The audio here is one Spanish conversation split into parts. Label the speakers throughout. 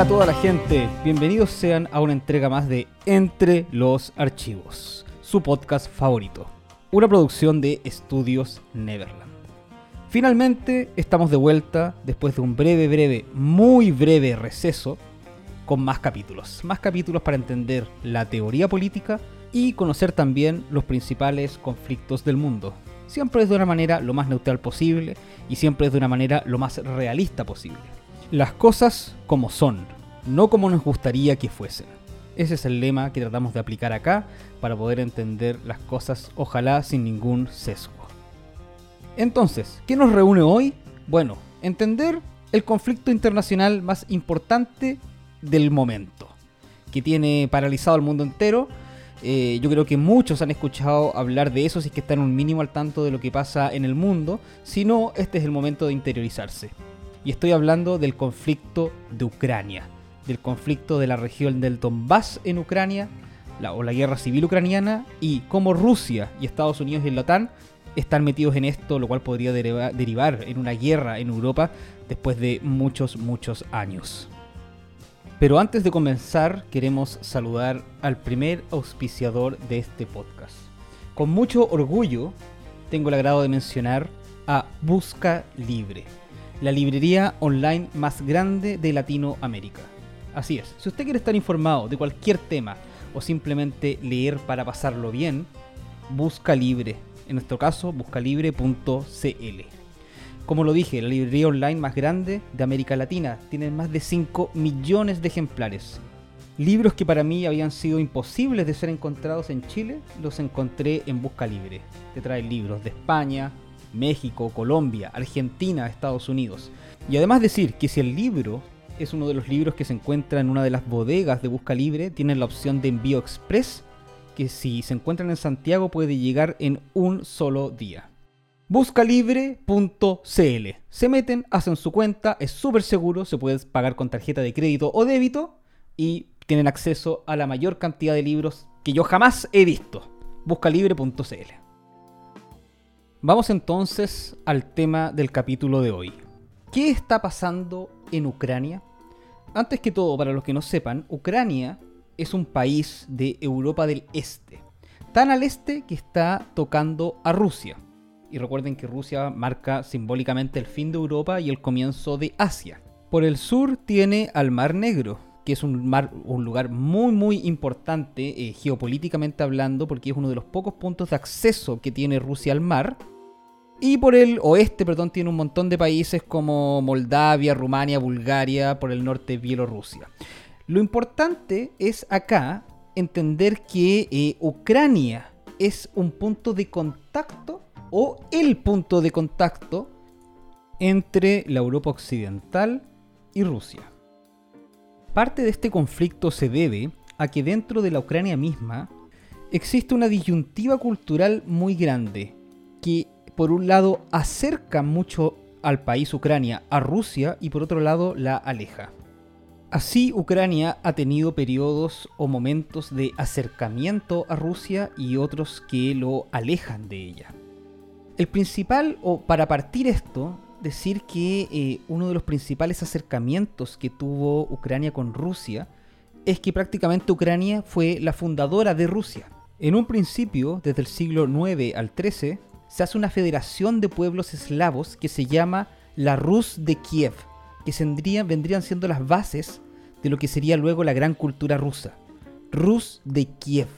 Speaker 1: Hola, a toda la gente. Bienvenidos sean a una entrega más de Entre los Archivos, su podcast favorito. Una producción de Estudios Neverland. Finalmente estamos de vuelta después de un breve, breve, muy breve receso con más capítulos. Más capítulos para entender la teoría política y conocer también los principales conflictos del mundo. Siempre es de una manera lo más neutral posible y siempre es de una manera lo más realista posible. Las cosas como son, no como nos gustaría que fuesen. Ese es el lema que tratamos de aplicar acá para poder entender las cosas ojalá sin ningún sesgo. Entonces, ¿qué nos reúne hoy? Bueno, entender el conflicto internacional más importante del momento, que tiene paralizado al mundo entero. Eh, yo creo que muchos han escuchado hablar de eso si es que están un mínimo al tanto de lo que pasa en el mundo. Si no, este es el momento de interiorizarse. Y estoy hablando del conflicto de Ucrania, del conflicto de la región del Donbass en Ucrania, o la guerra civil ucraniana, y cómo Rusia y Estados Unidos y la OTAN están metidos en esto, lo cual podría derivar en una guerra en Europa después de muchos, muchos años. Pero antes de comenzar, queremos saludar al primer auspiciador de este podcast. Con mucho orgullo, tengo el agrado de mencionar a Busca Libre, la librería online más grande de Latinoamérica. Así es, si usted quiere estar informado de cualquier tema o simplemente leer para pasarlo bien, Busca Libre en nuestro caso buscalibre.cl. Como lo dije, la librería online más grande de América Latina, tiene más de 5 millones de ejemplares. Libros que para mí habían sido imposibles de ser encontrados en Chile, los encontré en Busca Libre. Te trae libros de España, México, Colombia, Argentina, Estados Unidos. Y además decir que si el libro es uno de los libros que se encuentra en una de las bodegas de Busca Libre, tienen la opción de envío express que si se encuentran en Santiago puede llegar en un solo día. Buscalibre.cl. Se meten, hacen su cuenta, es súper seguro, se puede pagar con tarjeta de crédito o débito y tienen acceso a la mayor cantidad de libros que yo jamás he visto. Buscalibre.cl. Vamos entonces al tema del capítulo de hoy. ¿Qué está pasando en Ucrania? Antes que todo, para los que no sepan, Ucrania es un país de Europa del Este. Tan al este que está tocando a Rusia. Y recuerden que Rusia marca simbólicamente el fin de Europa y el comienzo de Asia. Por el sur tiene al Mar Negro, que es un, mar, lugar muy muy importante eh, geopolíticamente hablando, porque es uno de los pocos puntos de acceso que tiene Rusia al mar. Y por el oeste, perdón, tiene un montón de países como Moldavia, Rumania, Bulgaria, por el norte Bielorrusia. Lo importante es acá entender que eh, Ucrania es un punto de contacto o el punto de contacto entre la Europa occidental y Rusia. Parte de este conflicto se debe a que dentro de la Ucrania misma existe una disyuntiva cultural muy grande que por un lado acerca mucho al país Ucrania a Rusia y por otro lado la aleja. Así, Ucrania ha tenido periodos o momentos de acercamiento a Rusia y otros que lo alejan de ella. El principal, o para partir esto, decir que eh, uno de los principales acercamientos que tuvo Ucrania con Rusia es que prácticamente Ucrania fue la fundadora de Rusia. En un principio, desde el siglo IX al XIII, se hace una federación de pueblos eslavos que se llama la Rus de Kiev que vendrían siendo las bases de lo que sería luego la gran cultura rusa. Rus de Kiev.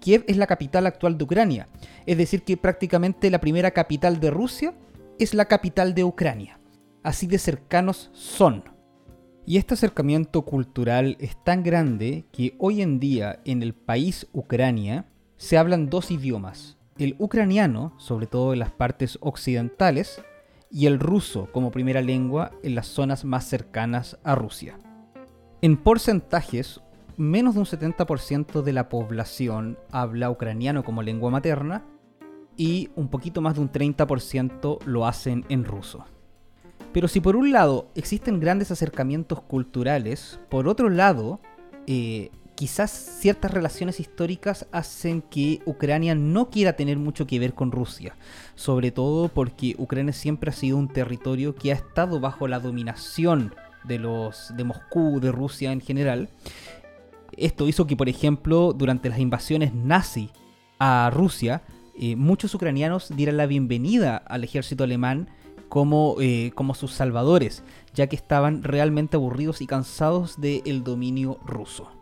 Speaker 1: Kiev es la capital actual de Ucrania, es decir, que prácticamente la primera capital de Rusia es la capital de Ucrania. Así de cercanos son. Y este acercamiento cultural es tan grande que hoy en día en el país Ucrania se hablan dos idiomas, el ucraniano, sobre todo en las partes occidentales, y el ruso como primera lengua en las zonas más cercanas a Rusia. En porcentajes, menos de un 70% de la población habla ucraniano como lengua materna y un poquito más de un 30% lo hacen en ruso. Pero si por un lado existen grandes acercamientos culturales, por otro lado, eh, quizás ciertas relaciones históricas hacen que Ucrania no quiera tener mucho que ver con Rusia, sobre todo porque Ucrania siempre ha sido un territorio que ha estado bajo la dominación de Moscú, de Rusia en general. Esto hizo que, por ejemplo, durante las invasiones nazi a Rusia, eh, muchos ucranianos dieran la bienvenida al ejército alemán eh, como sus salvadores, ya que estaban realmente aburridos y cansados del dominio ruso.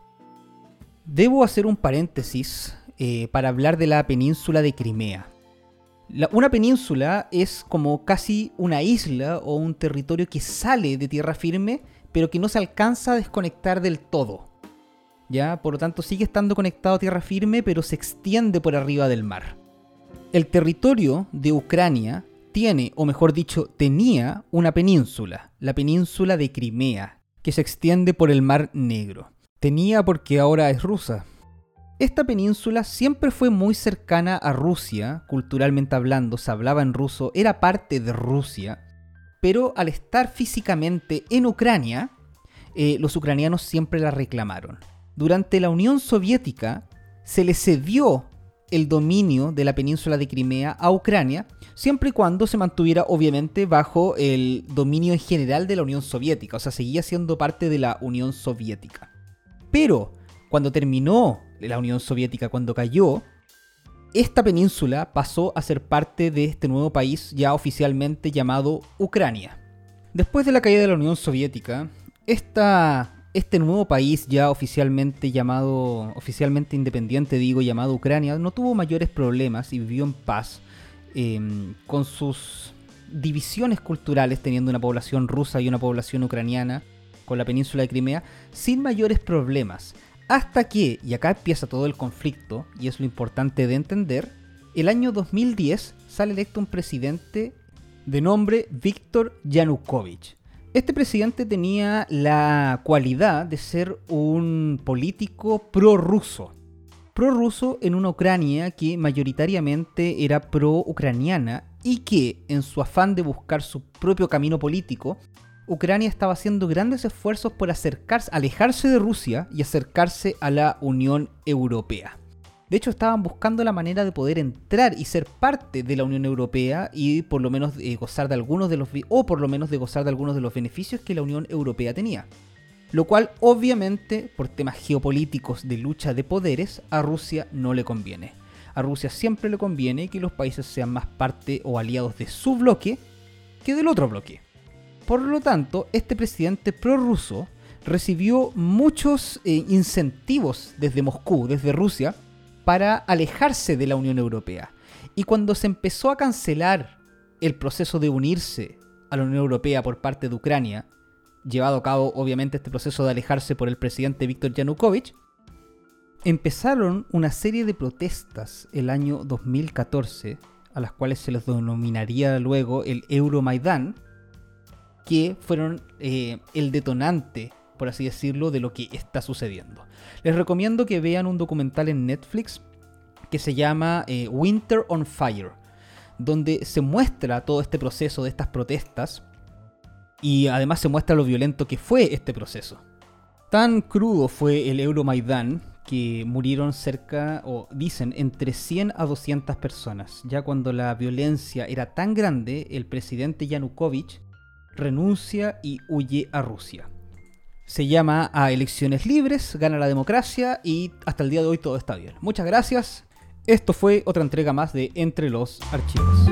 Speaker 1: Debo hacer un paréntesis eh, para hablar de la península de Crimea. una península es como casi una isla o un territorio que sale de tierra firme, pero que no se alcanza a desconectar del todo. ¿Ya? Por lo tanto, sigue estando conectado a tierra firme, pero se extiende por arriba del mar. El territorio de Ucrania tiene, o mejor dicho, tenía una península, la península de Crimea, que se extiende por el Mar Negro. Tenía porque ahora es rusa. Esta península siempre fue muy cercana a Rusia, culturalmente hablando, se hablaba en ruso, era parte de Rusia, pero al estar físicamente en Ucrania, eh, los ucranianos siempre la reclamaron. Durante la Unión Soviética se le cedió el dominio de la península de Crimea a Ucrania, siempre y cuando se mantuviera obviamente bajo el dominio en general de la Unión Soviética, o sea, seguía siendo parte de la Unión Soviética. Pero cuando terminó la Unión Soviética, cuando cayó, esta península pasó a ser parte de este nuevo país ya oficialmente llamado Ucrania. Después de la caída de la Unión Soviética, este nuevo país ya oficialmente llamado, oficialmente independiente digo, llamado Ucrania, no tuvo mayores problemas y vivió en paz em, con sus divisiones culturales, teniendo una población rusa y una población ucraniana con la península de Crimea, sin mayores problemas. Hasta que, y acá empieza todo el conflicto, y es lo importante de entender, el año 2010 sale electo un presidente de nombre Víctor Yanukovych. Este presidente tenía la cualidad de ser un político prorruso. Prorruso en una Ucrania que mayoritariamente era pro-ucraniana y que, en su afán de buscar su propio camino político, Ucrania estaba haciendo grandes esfuerzos por alejarse de Rusia y acercarse a la Unión Europea. De hecho, estaban buscando la manera de poder entrar y ser parte de la Unión Europea y por lo menos eh, gozar de algunos de los o por lo menos gozar de algunos de los beneficios que la Unión Europea tenía. Lo cual, obviamente, por temas geopolíticos de lucha de poderes, a Rusia no le conviene. A Rusia siempre le conviene que los países sean más parte o aliados de su bloque que del otro bloque. Por lo tanto, este presidente prorruso recibió muchos eh, incentivos desde Moscú, desde Rusia, para alejarse de la Unión Europea. Y cuando se empezó a cancelar el proceso de unirse a la Unión Europea por parte de Ucrania, llevado a cabo obviamente este proceso de alejarse por el presidente Viktor Yanukovych, empezaron una serie de protestas el año 2014, a las cuales se les denominaría luego el Euromaidán, que fueron eh, el detonante por así decirlo, de lo que está sucediendo. Les recomiendo que vean un documental en Netflix que se llama eh, Winter on Fire, donde se muestra todo este proceso de estas protestas y además se muestra lo violento que fue este proceso. Tan crudo fue el Euromaidan que murieron cerca, o dicen, entre 100 a 200 personas. Ya cuando la violencia era tan grande, el presidente Yanukovych renuncia y huye a Rusia se llama a elecciones libres, gana la democracia y hasta el día de hoy todo está bien. Muchas gracias. Esto fue otra entrega más de Entre los Archivos.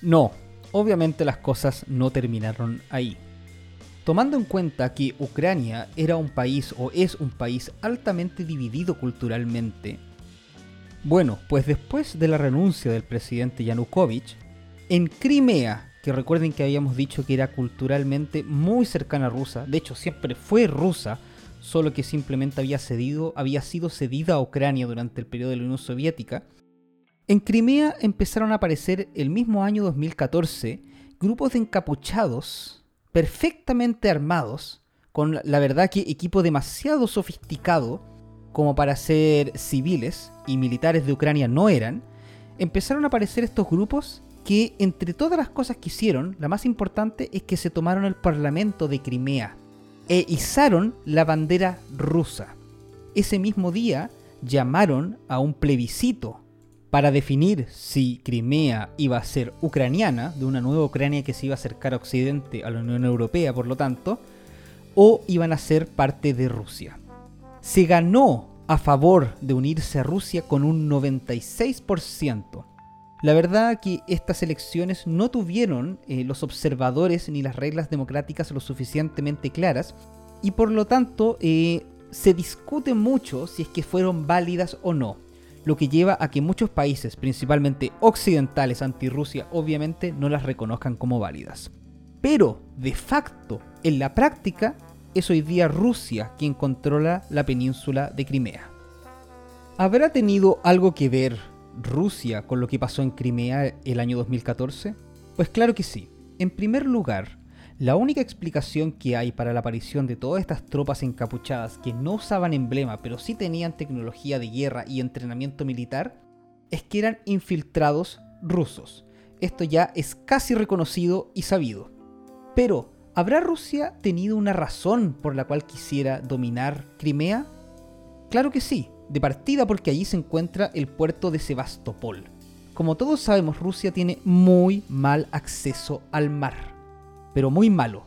Speaker 1: No, obviamente las cosas no terminaron ahí. Tomando en cuenta que Ucrania era un país o es un país altamente dividido culturalmente, bueno, pues después de la renuncia del presidente Yanukovych, en Crimea, que recuerden que habíamos dicho que era culturalmente muy cercana a rusa, de hecho siempre fue rusa, solo que simplemente había cedido, había sido cedida a Ucrania durante el periodo de la Unión Soviética. En Crimea empezaron a aparecer el mismo año 2014 grupos de encapuchados perfectamente armados, con la verdad que equipo demasiado sofisticado como para ser civiles y militares de Ucrania no eran, empezaron a aparecer estos grupos que entre todas las cosas que hicieron, la más importante es que se tomaron el Parlamento de Crimea e izaron la bandera rusa. Ese mismo día llamaron a un plebiscito para definir si Crimea iba a ser ucraniana, de una nueva Ucrania que se iba a acercar a Occidente, a la Unión Europea, por lo tanto, o iban a ser parte de Rusia. Se ganó a favor de unirse a Rusia con un 96%. La verdad que estas elecciones no tuvieron eh, los observadores ni las reglas democráticas lo suficientemente claras y por lo tanto eh, se discute mucho si es que fueron válidas o no, lo que lleva a que muchos países, principalmente occidentales anti-Rusia, obviamente no las reconozcan como válidas. Pero, de facto, en la práctica, es hoy día Rusia quien controla la península de Crimea. ¿Habrá tenido algo que ver Rusia con lo que pasó en Crimea el año 2014? Pues claro que sí. En primer lugar, la única explicación que hay para la aparición de todas estas tropas encapuchadas que no usaban emblema pero sí tenían tecnología de guerra y entrenamiento militar es que eran infiltrados rusos. Esto ya es casi reconocido y sabido. Pero, ¿habrá Rusia tenido una razón por la cual quisiera dominar Crimea? Claro que sí, de partida porque allí se encuentra el puerto de Sebastopol. Como todos sabemos, Rusia tiene muy mal acceso al mar pero muy malo.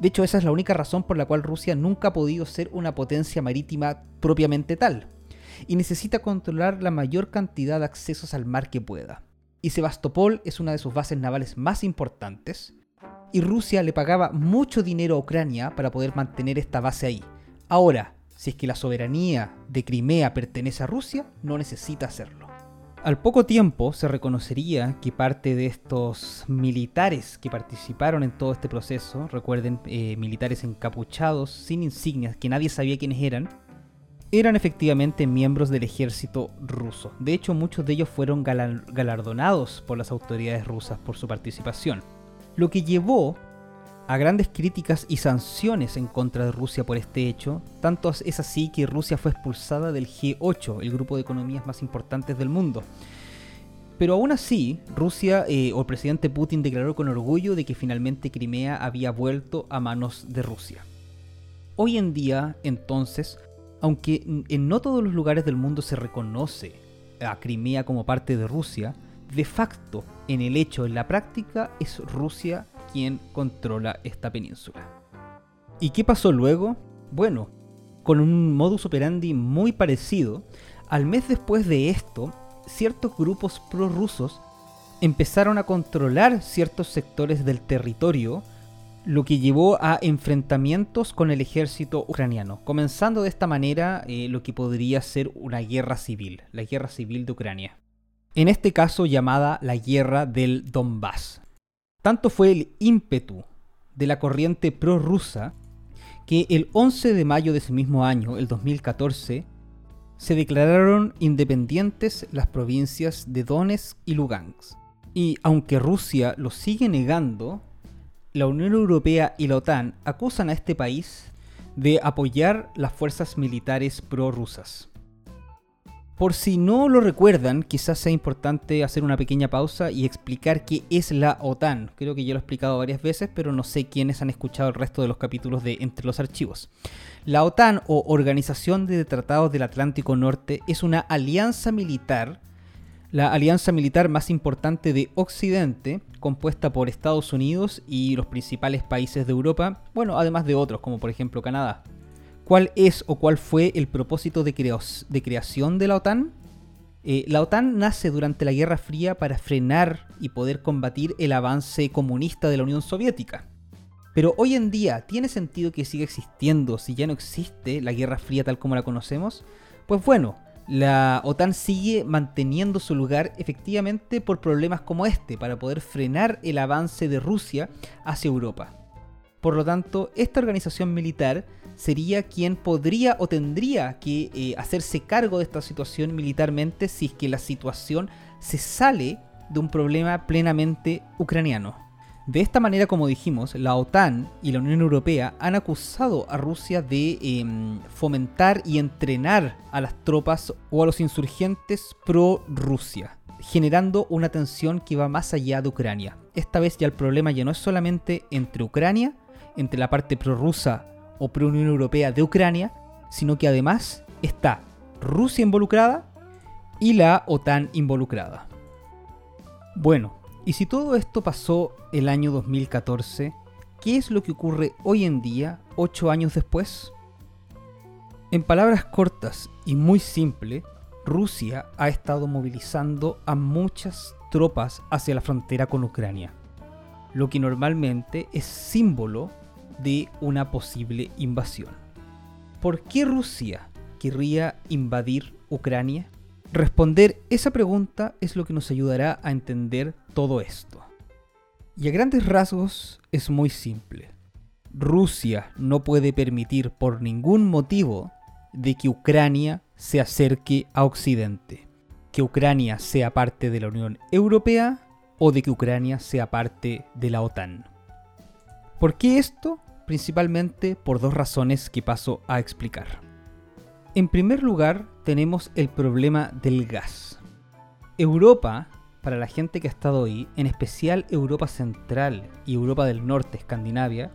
Speaker 1: De hecho, esa es la única razón por la cual Rusia nunca ha podido ser una potencia marítima propiamente tal, y necesita controlar la mayor cantidad de accesos al mar que pueda. Y Sebastopol es una de sus bases navales más importantes, y Rusia le pagaba mucho dinero a Ucrania para poder mantener esta base ahí. Ahora, si es que la soberanía de Crimea pertenece a Rusia, no necesita hacerlo. Al poco tiempo se reconocería que parte de estos militares que participaron en todo este proceso, recuerden, eh, militares encapuchados, sin insignias, que nadie sabía quiénes eran, eran efectivamente miembros del ejército ruso. De hecho, muchos de ellos fueron galardonados por las autoridades rusas por su participación. Lo que llevó a grandes críticas y sanciones en contra de Rusia por este hecho, tanto es así que Rusia fue expulsada del G8, el grupo de economías más importantes del mundo. Pero aún así, Rusia eh, o el presidente Putin declaró con orgullo de que finalmente Crimea había vuelto a manos de Rusia. Hoy en día, entonces, aunque en no todos los lugares del mundo se reconoce a Crimea como parte de Rusia, de facto, en el hecho, en la práctica, es Rusia quien controla esta península. ¿Y qué pasó luego? Bueno, con un modus operandi muy parecido, al mes después de esto, ciertos grupos prorrusos empezaron a controlar ciertos sectores del territorio, lo que llevó a enfrentamientos con el ejército ucraniano, comenzando de esta manera eh, lo que podría ser una guerra civil, la guerra civil de Ucrania. En este caso llamada la guerra del Donbass. Tanto fue el ímpetu de la corriente prorrusa que el 11 de mayo de ese mismo año, el 2014, se declararon independientes las provincias de Donetsk y Lugansk. Y aunque Rusia lo sigue negando, la Unión Europea y la OTAN acusan a este país de apoyar las fuerzas militares prorrusas. Por si no lo recuerdan, quizás sea importante hacer una pequeña pausa y explicar qué es la OTAN. Creo que ya lo he explicado varias veces, pero no sé quiénes han escuchado el resto de los capítulos de Entre los Archivos. La OTAN o Organización de Tratados del Atlántico Norte es una alianza militar, la alianza militar más importante de Occidente, compuesta por Estados Unidos y los principales países de Europa, bueno, además de otros como por ejemplo Canadá. ¿Cuál es o cuál fue el propósito de, creación de la OTAN? Eh, la OTAN nace durante la Guerra Fría para frenar y poder combatir el avance comunista de la Unión Soviética. Pero hoy en día, ¿tiene sentido que siga existiendo si ya no existe la Guerra Fría tal como la conocemos? Pues bueno, la OTAN sigue manteniendo su lugar efectivamente por problemas como este, para poder frenar el avance de Rusia hacia Europa. Por lo tanto, esta organización militar sería quien podría o tendría que eh, hacerse cargo de esta situación militarmente si es que la situación se sale de un problema plenamente ucraniano. De esta manera, como dijimos, la OTAN y la Unión Europea han acusado a Rusia de em, fomentar y entrenar a las tropas o a los insurgentes pro-Rusia, generando una tensión que va más allá de Ucrania. Esta vez ya el problema ya no es solamente entre Ucrania, entre la parte prorrusa o pro-Unión Europea de Ucrania, sino que además está Rusia involucrada y la OTAN involucrada. Bueno, y si todo esto pasó el año 2014, ¿qué es lo que ocurre hoy en día, ocho años después? En palabras cortas y muy simple, Rusia ha estado movilizando a muchas tropas hacia la frontera con Ucrania, lo que normalmente es símbolo de una posible invasión. ¿Por qué Rusia querría invadir Ucrania? Responder esa pregunta es lo que nos ayudará a entender todo esto. Y a grandes rasgos es muy simple. Rusia no puede permitir por ningún motivo de que Ucrania se acerque a Occidente, que Ucrania sea parte de la Unión Europea o de que Ucrania sea parte de la OTAN. ¿Por qué esto? Principalmente por dos razones que paso a explicar. En primer lugar, tenemos el problema del gas. Europa, para la gente que ha estado ahí, en especial Europa Central y Europa del Norte, Escandinavia,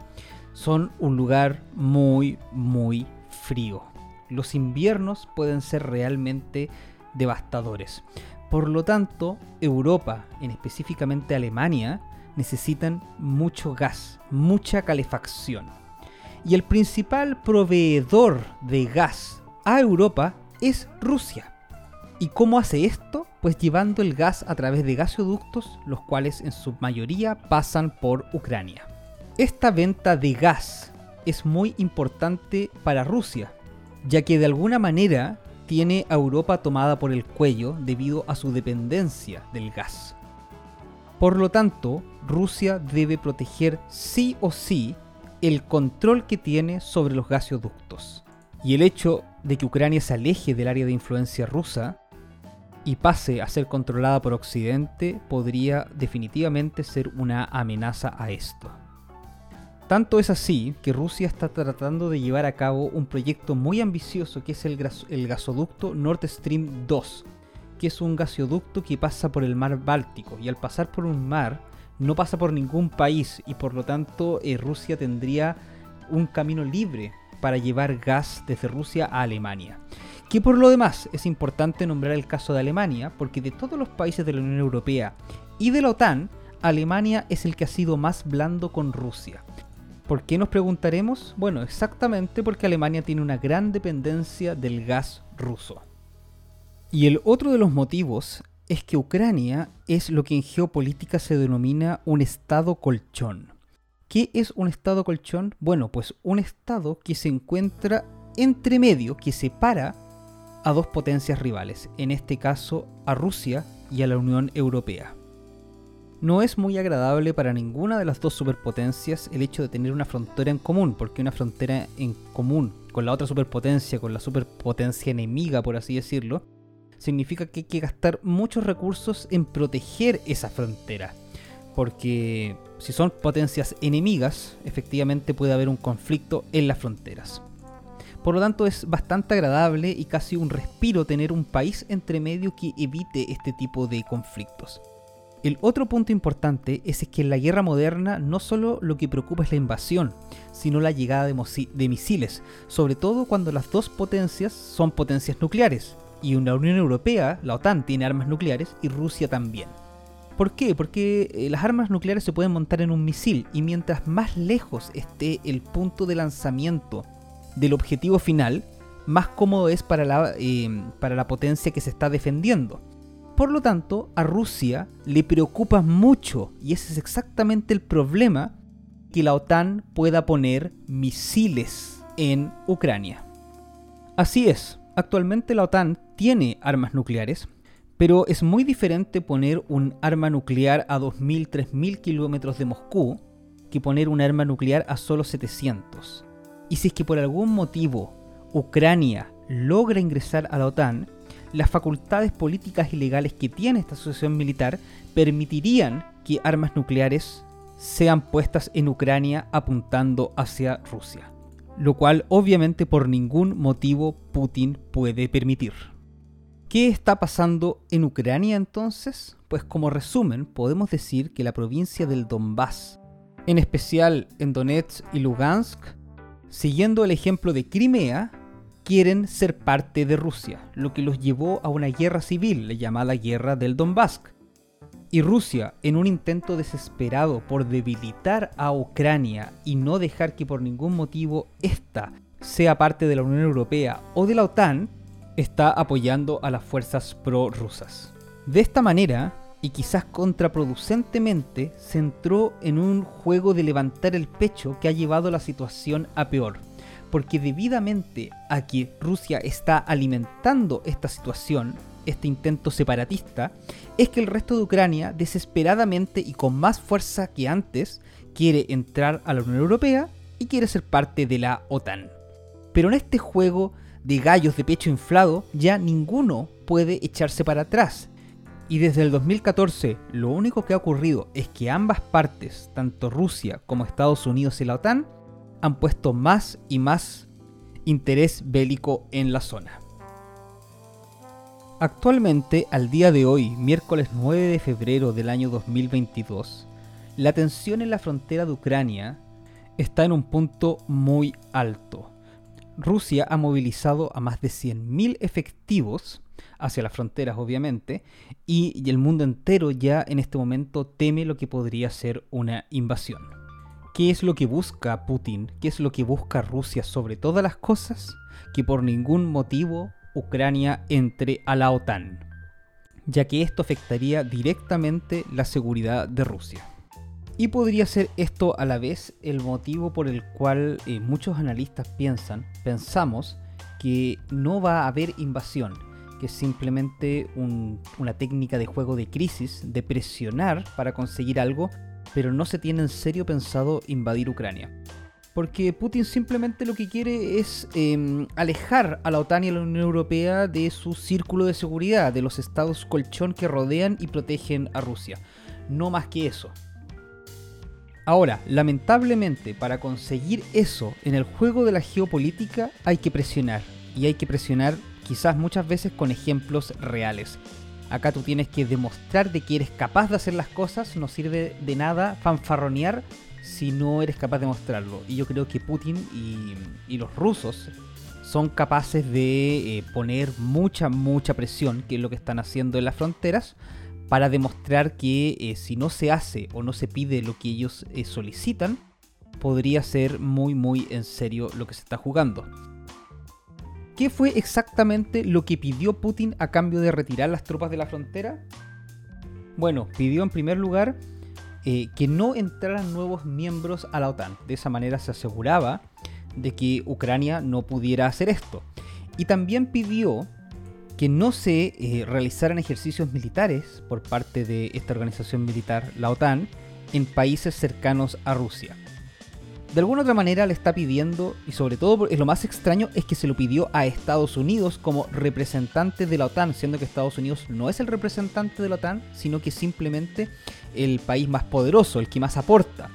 Speaker 1: son un lugar muy, muy frío. Los inviernos pueden ser realmente devastadores. Por lo tanto, Europa, en específicamente Alemania, necesitan mucho gas, mucha calefacción. Y el principal proveedor de gas a Europa es Rusia. ¿Y cómo hace esto? Pues llevando el gas a través de gasoductos, los cuales en su mayoría pasan por Ucrania. Esta venta de gas es muy importante para Rusia, ya que de alguna manera tiene a Europa tomada por el cuello debido a su dependencia del gas. Por lo tanto, Rusia debe proteger sí o sí el control que tiene sobre los gasoductos. Y el hecho de que Ucrania se aleje del área de influencia rusa y pase a ser controlada por Occidente podría definitivamente ser una amenaza a esto. Tanto es así que Rusia está tratando de llevar a cabo un proyecto muy ambicioso que es el, gasoducto Nord Stream 2, que es un gasoducto que pasa por el mar Báltico y al pasar por un mar no pasa por ningún país y por lo tanto eh, Rusia tendría un camino libre para llevar gas desde Rusia a Alemania. Que por lo demás es importante nombrar el caso de Alemania, porque de todos los países de la Unión Europea y de la OTAN, Alemania es el que ha sido más blando con Rusia. ¿Por qué nos preguntaremos? Bueno, exactamente porque Alemania tiene una gran dependencia del gas ruso. Y el otro de los motivos es que Ucrania es lo que en geopolítica se denomina un estado colchón. ¿Qué es un estado colchón? Bueno, pues un estado que se encuentra entre medio, que separa a dos potencias rivales, en este caso a Rusia y a la Unión Europea. No es muy agradable para ninguna de las dos superpotencias el hecho de tener una frontera en común, porque una frontera en común con la otra superpotencia, con la superpotencia enemiga, por así decirlo, significa que hay que gastar muchos recursos en proteger esa frontera porque si son potencias enemigas, efectivamente puede haber un conflicto en las fronteras. Por lo tanto, es bastante agradable y casi un respiro tener un país entre medio que evite este tipo de conflictos. El otro punto importante es, que en la guerra moderna no solo lo que preocupa es la invasión, sino la llegada de, de misiles, sobre todo cuando las dos potencias son potencias nucleares, y la Unión Europea, la OTAN, tiene armas nucleares y Rusia también. ¿Por qué? Porque eh, las armas nucleares se pueden montar en un misil y mientras más lejos esté el punto de lanzamiento del objetivo final, más cómodo es para la, eh, para la potencia que se está defendiendo. Por lo tanto, a Rusia le preocupa mucho, y ese es exactamente el problema, que la OTAN pueda poner misiles en Ucrania. Así es, actualmente la OTAN tiene armas nucleares, pero es muy diferente poner un arma nuclear a 2.000, 3.000 kilómetros de Moscú que poner un arma nuclear a solo 700. Y si es que por algún motivo Ucrania logra ingresar a la OTAN, las facultades políticas y legales que tiene esta asociación militar permitirían que armas nucleares sean puestas en Ucrania apuntando hacia Rusia, lo cual obviamente por ningún motivo Putin puede permitir. ¿Qué está pasando en Ucrania entonces? Pues como resumen, podemos decir que la provincia del Donbass, en especial en Donetsk y Lugansk, siguiendo el ejemplo de Crimea, quieren ser parte de Rusia, lo que los llevó a una guerra civil llamada Guerra del Donbass. Y Rusia, en un intento desesperado por debilitar a Ucrania y no dejar que por ningún motivo ésta sea parte de la Unión Europea o de la OTAN, está apoyando a las fuerzas pro-rusas. De esta manera, y quizás contraproducentemente, se entró en un juego de levantar el pecho que ha llevado la situación a peor porque debidamente a que Rusia está alimentando esta situación, este intento separatista, es que el resto de Ucrania desesperadamente y con más fuerza que antes quiere entrar a la Unión Europea y quiere ser parte de la OTAN. Pero en este juego de gallos de pecho inflado ya ninguno puede echarse para atrás. Y desde el 2014 lo único que ha ocurrido es que ambas partes, tanto Rusia como Estados Unidos y la OTAN, han puesto más y más interés bélico en la zona. Actualmente, al día de hoy, miércoles 9 de febrero del año 2022, la tensión en la frontera de Ucrania está en un punto muy alto. Rusia ha movilizado a más de 100.000 efectivos hacia las fronteras, obviamente, y el mundo entero ya en este momento teme lo que podría ser una invasión. ¿Qué es lo que busca Putin? ¿Qué es lo que busca Rusia sobre todas las cosas? Que por ningún motivo Ucrania entre a la OTAN, ya que esto afectaría directamente la seguridad de Rusia. Y podría ser esto a la vez el motivo por el cual eh, muchos analistas piensan, pensamos, que no va a haber invasión, que es simplemente una técnica de juego de crisis, de presionar para conseguir algo pero no se tiene en serio pensado invadir Ucrania. Porque Putin simplemente lo que quiere es em, alejar a la OTAN y a la Unión Europea de su círculo de seguridad, de los estados colchón que rodean y protegen a Rusia. No más que eso. Ahora, lamentablemente, para conseguir eso en el juego de la geopolítica hay que presionar. Y hay que presionar quizás muchas veces con ejemplos reales. Acá tú tienes que demostrar de que eres capaz de hacer las cosas. No sirve de nada fanfarronear si no eres capaz de mostrarlo. Y yo creo que Putin y, los rusos son capaces de eh, poner mucha, mucha presión, que es lo que están haciendo en las fronteras, para demostrar que eh, si no se hace o no se pide lo que ellos eh, solicitan, podría ser muy, muy en serio lo que se está jugando. ¿Qué fue exactamente lo que pidió Putin a cambio de retirar las tropas de la frontera? Bueno, pidió en primer lugar eh, que no entraran nuevos miembros a la OTAN. De esa manera se aseguraba de que Ucrania no pudiera hacer esto. Y también pidió que no se eh, realizaran ejercicios militares por parte de esta organización militar, la OTAN, en países cercanos a Rusia de alguna otra manera le está pidiendo, y sobre todo es lo más extraño, es que se lo pidió a Estados Unidos como representante de la OTAN, siendo que Estados Unidos no es el representante de la OTAN, sino que simplemente el país más poderoso, el que más aporta.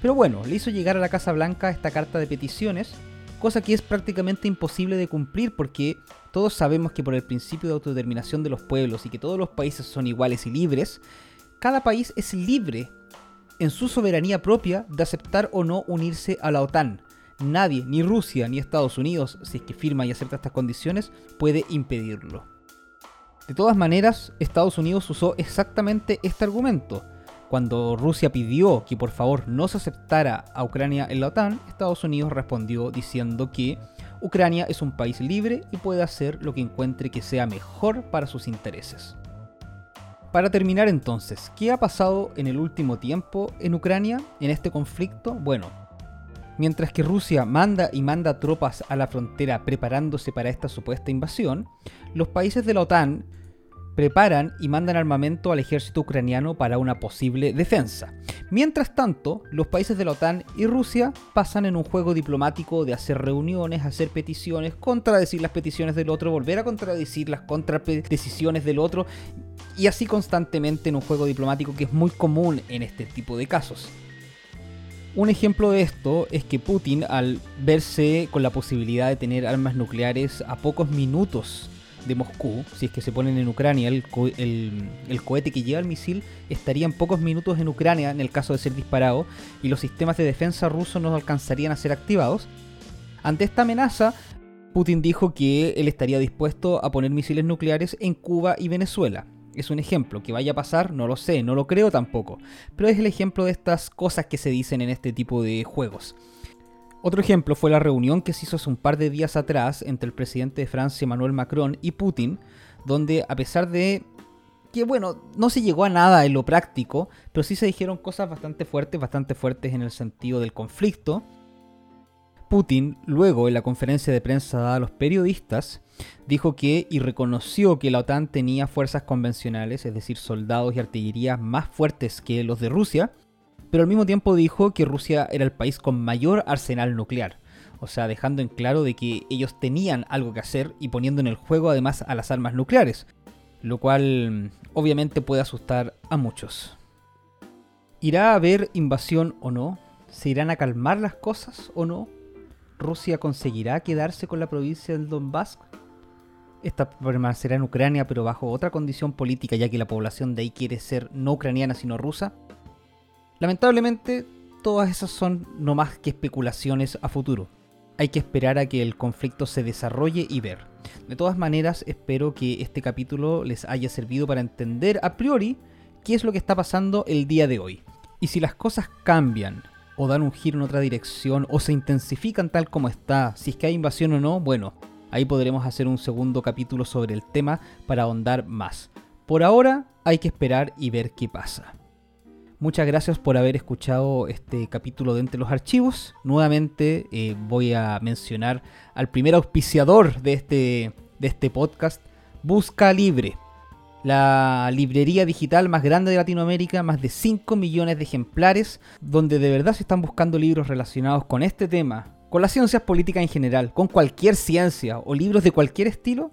Speaker 1: Pero bueno, le hizo llegar a la Casa Blanca esta carta de peticiones, cosa que es prácticamente imposible de cumplir porque todos sabemos que por el principio de autodeterminación de los pueblos y que todos los países son iguales y libres, cada país es libre en su soberanía propia de aceptar o no unirse a la OTAN. Nadie, ni Rusia ni Estados Unidos, si es que firma y acepta estas condiciones, puede impedirlo. De todas maneras, Estados Unidos usó exactamente este argumento. Cuando Rusia pidió que por favor no se aceptara a Ucrania en la OTAN, Estados Unidos respondió diciendo que Ucrania es un país libre y puede hacer lo que encuentre que sea mejor para sus intereses. Para terminar entonces, ¿qué ha pasado en el último tiempo en Ucrania, en este conflicto? Bueno, mientras que Rusia manda y manda tropas a la frontera preparándose para esta supuesta invasión, los países de la OTAN preparan y mandan armamento al ejército ucraniano para una posible defensa. Mientras tanto, los países de la OTAN y Rusia pasan en un juego diplomático de hacer reuniones, hacer peticiones, contradecir las peticiones del otro, volver a contradecir las contradecisiones del otro, y así constantemente en un juego diplomático que es muy común en este tipo de casos. Un ejemplo de esto es que Putin, al verse con la posibilidad de tener armas nucleares a pocos minutos de Moscú, si es que se ponen en Ucrania, el, cohete que lleva el misil estaría en pocos minutos en Ucrania en el caso de ser disparado y los sistemas de defensa rusos no alcanzarían a ser activados. Ante esta amenaza, Putin dijo que él estaría dispuesto a poner misiles nucleares en Cuba y Venezuela. Es un ejemplo. Que vaya a pasar, no lo sé, no lo creo tampoco. Pero es el ejemplo de estas cosas que se dicen en este tipo de juegos. Otro ejemplo fue la reunión que se hizo hace un par de días atrás entre el presidente de Francia Emmanuel Macron y Putin, donde a pesar de que bueno, no se llegó a nada en lo práctico, pero sí se dijeron cosas bastante fuertes, bastante fuertes en el sentido del conflicto. Putin, luego en la conferencia de prensa dada a los periodistas, dijo que y reconoció que la OTAN tenía fuerzas convencionales, es decir, soldados y artillería más fuertes que los de Rusia, pero al mismo tiempo dijo que Rusia era el país con mayor arsenal nuclear. O sea, dejando en claro de que ellos tenían algo que hacer y poniendo en el juego además a las armas nucleares, lo cual obviamente puede asustar a muchos. ¿Irá a haber invasión o no? ¿Se irán a calmar las cosas o no? ¿Rusia conseguirá quedarse con la provincia del Donbass? Esta permanecerá en Ucrania pero bajo otra condición política ya que la población de ahí quiere ser no ucraniana sino rusa. Lamentablemente todas esas son no más que especulaciones a futuro. Hay que esperar a que el conflicto se desarrolle y ver. De todas maneras, espero que este capítulo les haya servido para entender a priori qué es lo que está pasando el día de hoy. Y si las cosas cambian o dan un giro en otra dirección o se intensifican tal como está, si es que hay invasión o no, bueno, ahí podremos hacer un segundo capítulo sobre el tema para ahondar más. Por ahora hay que esperar y ver qué pasa. Muchas gracias por haber escuchado este capítulo de Entre los Archivos. Nuevamente eh, voy a mencionar al primer auspiciador de este, de este podcast, Busca Libre. La librería digital más grande de Latinoamérica, más de 5 millones de ejemplares, donde de verdad se están buscando libros relacionados con este tema, con las ciencias políticas en general, con cualquier ciencia o libros de cualquier estilo.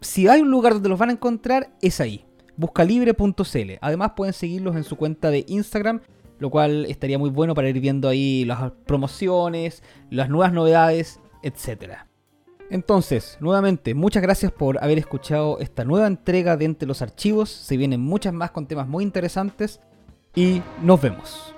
Speaker 1: Si hay un lugar donde los van a encontrar, es ahí buscalibre.cl. Además pueden seguirlos en su cuenta de Instagram, lo cual estaría muy bueno para ir viendo ahí las promociones, las nuevas novedades, etc. Entonces, nuevamente, muchas gracias por haber escuchado esta nueva entrega de Entre los Archivos. Se vienen muchas más con temas muy interesantes y nos vemos.